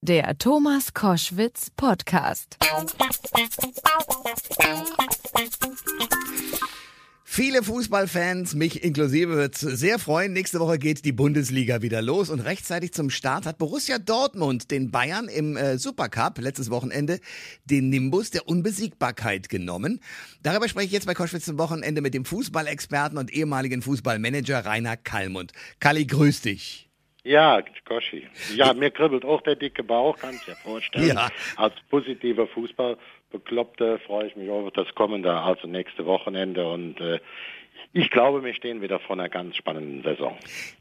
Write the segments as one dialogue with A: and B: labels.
A: Der Thomas Koschwitz Podcast.
B: Viele Fußballfans, mich inklusive, wird sehr freuen. Nächste Woche geht die Bundesliga wieder los und rechtzeitig zum Start hat Borussia Dortmund den Bayern im äh, Supercup letztes Wochenende den Nimbus der Unbesiegbarkeit genommen. Darüber spreche ich jetzt bei Koschwitz zum Wochenende mit dem Fußballexperten und ehemaligen Fußballmanager Rainer Kallmund. Kalli, grüß dich.
C: Ja, Koschi. Ja, mir kribbelt auch der dicke Bauch, kann ich mir vorstellen. Ja. Als positiver Fußballbekloppter freue ich mich auf das kommende, also nächste Wochenende und äh, ich glaube, wir stehen wieder vor einer ganz spannenden Saison.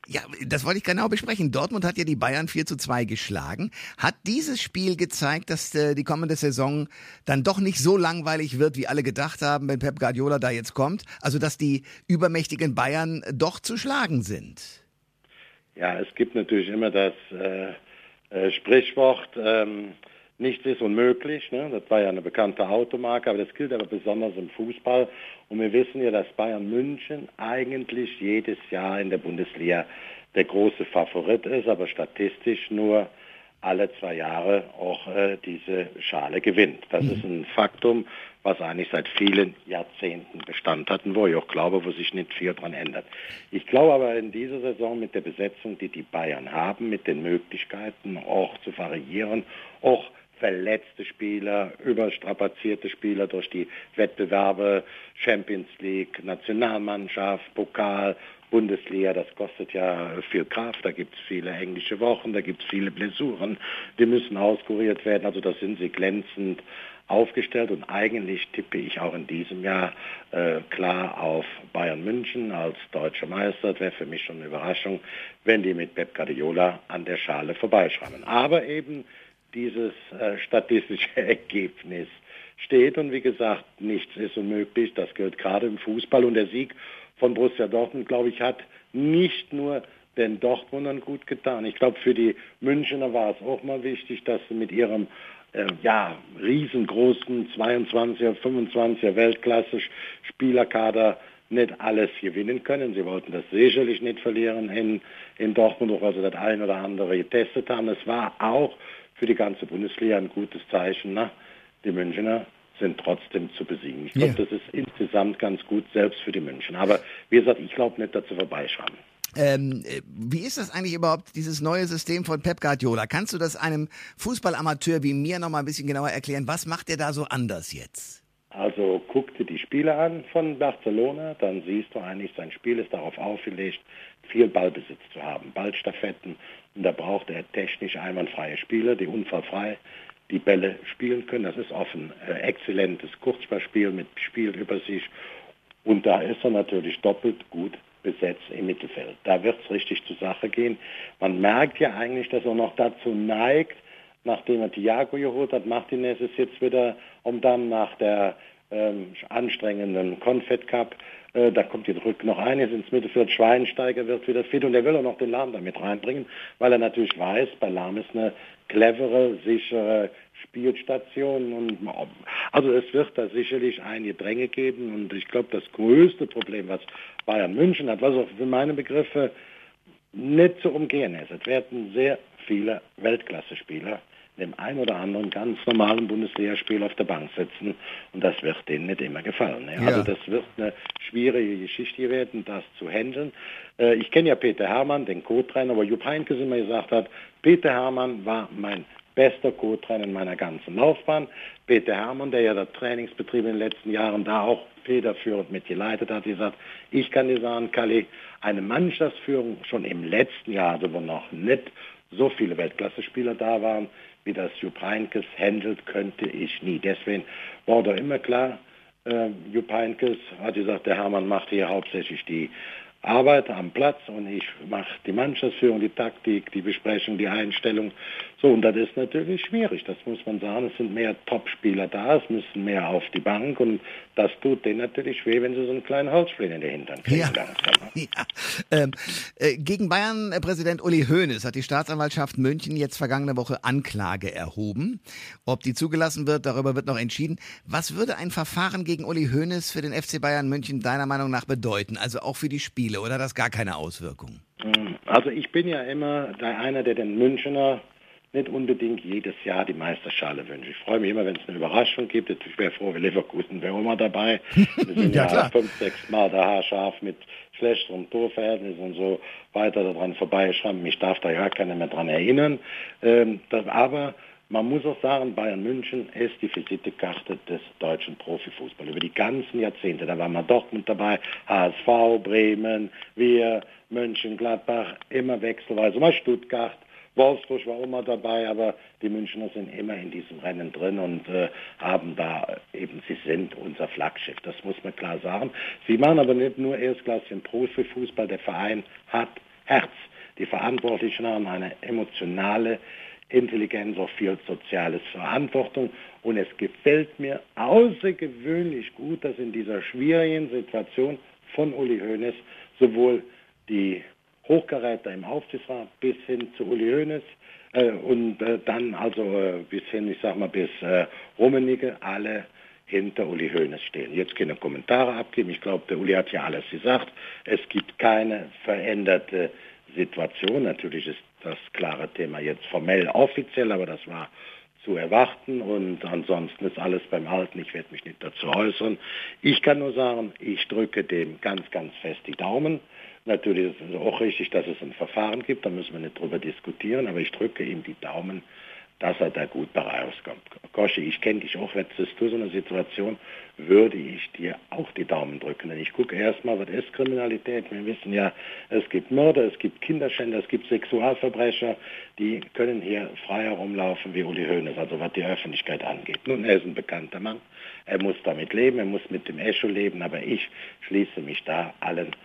B: Ja, das wollte ich genau besprechen. Dortmund hat ja die Bayern 4 zu 2 geschlagen. Hat dieses Spiel gezeigt, dass äh, die kommende Saison dann doch nicht so langweilig wird, wie alle gedacht haben, wenn Pep Guardiola da jetzt kommt? Also, dass die übermächtigen Bayern doch zu schlagen sind?
C: Ja, es gibt natürlich immer das äh, äh, Sprichwort, ähm, nichts ist unmöglich. Ne? Das war ja eine bekannte Automarke, aber das gilt aber besonders im Fußball. Und wir wissen ja, dass Bayern München eigentlich jedes Jahr in der Bundesliga der große Favorit ist, aber statistisch nur alle zwei Jahre auch äh, diese Schale gewinnt. Das mhm. ist ein Faktum, was eigentlich seit vielen Jahrzehnten Bestand hat und wo ich auch glaube, wo sich nicht viel dran ändert. Ich glaube aber in dieser Saison mit der Besetzung, die die Bayern haben, mit den Möglichkeiten auch zu variieren, auch verletzte Spieler, überstrapazierte Spieler durch die Wettbewerbe, Champions League, Nationalmannschaft, Pokal, Bundesliga, das kostet ja viel Kraft, da gibt es viele englische Wochen, da gibt es viele Blessuren, die müssen auskuriert werden, also da sind sie glänzend aufgestellt und eigentlich tippe ich auch in diesem Jahr äh, klar auf Bayern München als deutscher Meister. Das wäre für mich schon eine Überraschung, wenn die mit Pep Guardiola an der Schale vorbeischrammen. Aber eben dieses äh, statistische Ergebnis steht und wie gesagt, nichts ist unmöglich. Das gilt gerade im Fußball und der Sieg von Borussia Dortmund, glaube ich, hat nicht nur den Dortmundern gut getan. Ich glaube, für die Münchner war es auch mal wichtig, dass sie mit ihrem äh, ja, riesengroßen 22er, 25er Weltklasse-Spielerkader nicht alles gewinnen können. Sie wollten das sicherlich nicht verlieren in, in Dortmund, auch weil sie das ein oder andere getestet haben. Es war auch für die ganze Bundesliga ein gutes Zeichen. Na? Die Münchner sind trotzdem zu besiegen. Ich glaube, ja. das ist insgesamt ganz gut, selbst für die München. Aber wie gesagt, ich glaube nicht, dass sie vorbeischauen.
B: Ähm, wie ist das eigentlich überhaupt, dieses neue System von Pep Guardiola? Kannst du das einem Fußballamateur wie mir noch mal ein bisschen genauer erklären? Was macht er da so anders jetzt?
C: Also guck dir die Spiele an von Barcelona, dann siehst du eigentlich, sein Spiel ist darauf aufgelegt, viel Ballbesitz zu haben, Ballstaffetten. Und da braucht er technisch einwandfreie Spieler, die unfallfrei die Bälle spielen können. Das ist offen äh, exzellentes Kurzballspiel mit Spielübersicht. Und da ist er natürlich doppelt gut besetzt im Mittelfeld. Da wird es richtig zur Sache gehen. Man merkt ja eigentlich, dass er noch dazu neigt, nachdem er Thiago geholt hat, Martinez ist jetzt wieder, um dann nach der ähm, anstrengenden Confed Cup, äh, da kommt jetzt Rück noch eines ins Mittelfeld, Schweinsteiger wird wieder fit und er will auch noch den Lahm damit reinbringen, weil er natürlich weiß, bei Lahm ist eine clevere, sichere Spielstation und also es wird da sicherlich einige Dränge geben und ich glaube das größte Problem, was Bayern München hat, was auch für meine Begriffe nicht zu umgehen ist. Es werden sehr viele Weltklasse-Spieler dem einen oder anderen ganz normalen Bundesligaspiel auf der Bank sitzen und das wird denen nicht immer gefallen. Ne? Ja. Also das wird eine schwierige Geschichte werden, das zu handeln. Äh, ich kenne ja Peter Hermann, den Co-Trainer, wo Jupp Heynckes immer gesagt hat, Peter Hermann war mein bester Co-Trainer in meiner ganzen Laufbahn. Peter Hermann, der ja der Trainingsbetrieb in den letzten Jahren da auch federführend mitgeleitet hat, gesagt, ich kann dir sagen, Kali, eine Mannschaftsführung schon im letzten Jahr, also wo noch nicht so viele Weltklasse-Spieler da waren, wie das Jupp Heynckes handelt, könnte ich nie. Deswegen war da immer klar, äh, Jupp Heynckes hat gesagt, der Hermann macht hier hauptsächlich die arbeite am Platz und ich mache die Mannschaftsführung, die Taktik, die Besprechung, die Einstellung. So, und das ist natürlich schwierig, das muss man sagen. Es sind mehr Top-Spieler da, es müssen mehr auf die Bank und das tut denen natürlich weh, wenn sie so einen kleinen Holzsplitter in die Hintern kriegen. Ja.
B: ja. Ähm, äh, gegen Bayern-Präsident Uli Hoeneß hat die Staatsanwaltschaft München jetzt vergangene Woche Anklage erhoben. Ob die zugelassen wird, darüber wird noch entschieden. Was würde ein Verfahren gegen Uli Hoeneß für den FC Bayern München deiner Meinung nach bedeuten? Also auch für die Spiele? Oder hat das gar keine Auswirkung?
C: Also ich bin ja immer einer, der den Münchner nicht unbedingt jedes Jahr die Meisterschale wünsche. Ich freue mich immer, wenn es eine Überraschung gibt. Ich wäre froh, wenn Leverkusen wäre immer dabei. Wir sind ja, ja fünf, sechs Mal da haarscharf mit schlechteren Torverhältnissen und so weiter daran vorbeischrammen. Ich darf da ja keiner mehr dran erinnern. Ähm, das, aber man muss auch sagen, Bayern München ist die Visitekarte des deutschen Profifußballs. Über die ganzen Jahrzehnte, da war mal Dortmund dabei, HSV, Bremen, wir, München, Gladbach, immer wechselweise, mal Stuttgart, Wolfsburg war immer dabei, aber die Münchner sind immer in diesem Rennen drin und äh, haben da eben, sie sind unser Flaggschiff, das muss man klar sagen. Sie machen aber nicht nur erstklassigen Profifußball, der Verein hat Herz. Die Verantwortlichen haben eine emotionale Intelligenz, auch viel soziales Verantwortung. Und es gefällt mir außergewöhnlich gut, dass in dieser schwierigen Situation von Uli Hoeneß sowohl die Hochkaräter im Aufsichtsrat bis hin zu Uli Hoeneß äh, und äh, dann also äh, bis hin, ich sag mal, bis äh, Rummenigge alle hinter Uli Hoeneß stehen. Jetzt keine Kommentare abgeben. Ich glaube, der Uli hat ja alles gesagt. Es gibt keine veränderte Situation. Natürlich ist das klare Thema jetzt formell offiziell, aber das war zu erwarten und ansonsten ist alles beim Alten. Ich werde mich nicht dazu äußern. Ich kann nur sagen, ich drücke dem ganz, ganz fest die Daumen. Natürlich ist es auch richtig, dass es ein Verfahren gibt, da müssen wir nicht drüber diskutieren, aber ich drücke ihm die Daumen, dass er da gut bei rauskommt. Gosche, ich kenne dich auch, hättest du so eine Situation, würde ich dir auch die Daumen drücken. Denn ich gucke erstmal, was ist Kriminalität? Wir wissen ja, es gibt Mörder, es gibt Kinderschänder, es gibt Sexualverbrecher, die können hier frei herumlaufen wie Uli Hoeneß, also was die Öffentlichkeit angeht. Nun, er ist ein bekannter Mann, er muss damit leben, er muss mit dem Echo leben, aber ich schließe mich da allen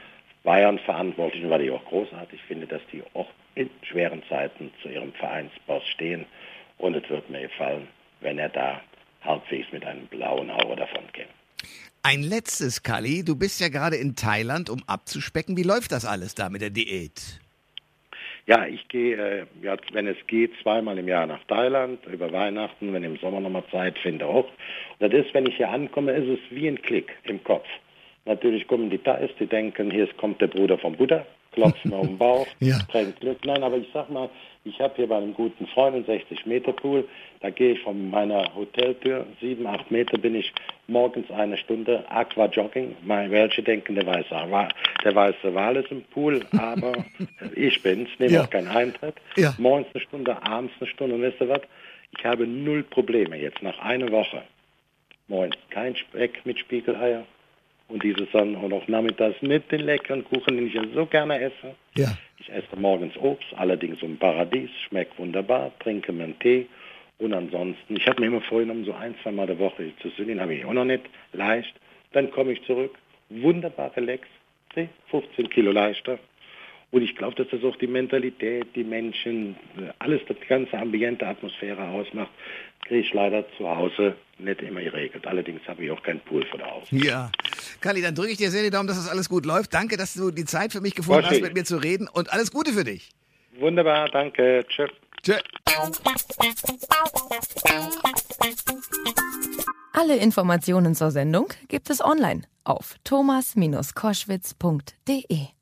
C: Bayern-Verantwortlichen, weil ich auch großartig finde, dass die auch in schweren Zeiten zu ihrem Vereinsboss stehen. Und es wird mir gefallen, wenn er da halbwegs mit einem blauen Auge davon käme.
B: Ein letztes, Kali. Du bist ja gerade in Thailand, um abzuspecken. Wie läuft das alles da mit der Diät?
C: Ja, ich gehe, äh, ja, wenn es geht, zweimal im Jahr nach Thailand, über Weihnachten, wenn ich im Sommer nochmal Zeit finde auch. Und das ist, wenn ich hier ankomme, ist es wie ein Klick im Kopf. Natürlich kommen die Thais, die denken, hier kommt der Bruder vom Buddha, klopfen auf den Bauch, ja. trinkt Glück. Nein, aber ich sag mal, ich habe hier bei einem guten Freund einen 60 Meter Pool, da gehe ich von meiner Hoteltür, sieben, acht Meter bin ich morgens eine Stunde Aqua Jogging. welche denken, der weiße, der weiße Wal ist im Pool, aber ich bin's, nehme ja. auch keinen Eintritt. Ja. Morgens eine Stunde, abends eine Stunde und wisst ihr was? Ich habe null Probleme jetzt nach einer Woche. Moin, kein Speck mit Spiegeleier, und dieses dann auch noch nachmittags mit den leckeren Kuchen, den ich ja so gerne esse. Ja. Ich esse morgens Obst, allerdings um Paradies, schmeckt wunderbar, trinke meinen Tee und ansonsten, ich habe mir immer vorgenommen, so ein, zwei Mal der Woche zu sünden, habe ich auch noch nicht, leicht. Dann komme ich zurück, wunderbar relax, 15 Kilo leichter. Und ich glaube, dass das auch die Mentalität, die Menschen, alles, das ganze ambiente Atmosphäre ausmacht, kriege ich leider zu Hause nicht immer geregelt. Allerdings habe ich auch keinen Pool vor der Haus.
B: Ja. Kali, dann drücke ich dir sehr die Daumen, dass das alles gut läuft. Danke, dass du die Zeit für mich gefunden hast, mit mir zu reden und alles Gute für dich.
C: Wunderbar, danke. Tschüss. Tschüss.
A: Alle Informationen zur Sendung gibt es online auf thomas-koschwitz.de.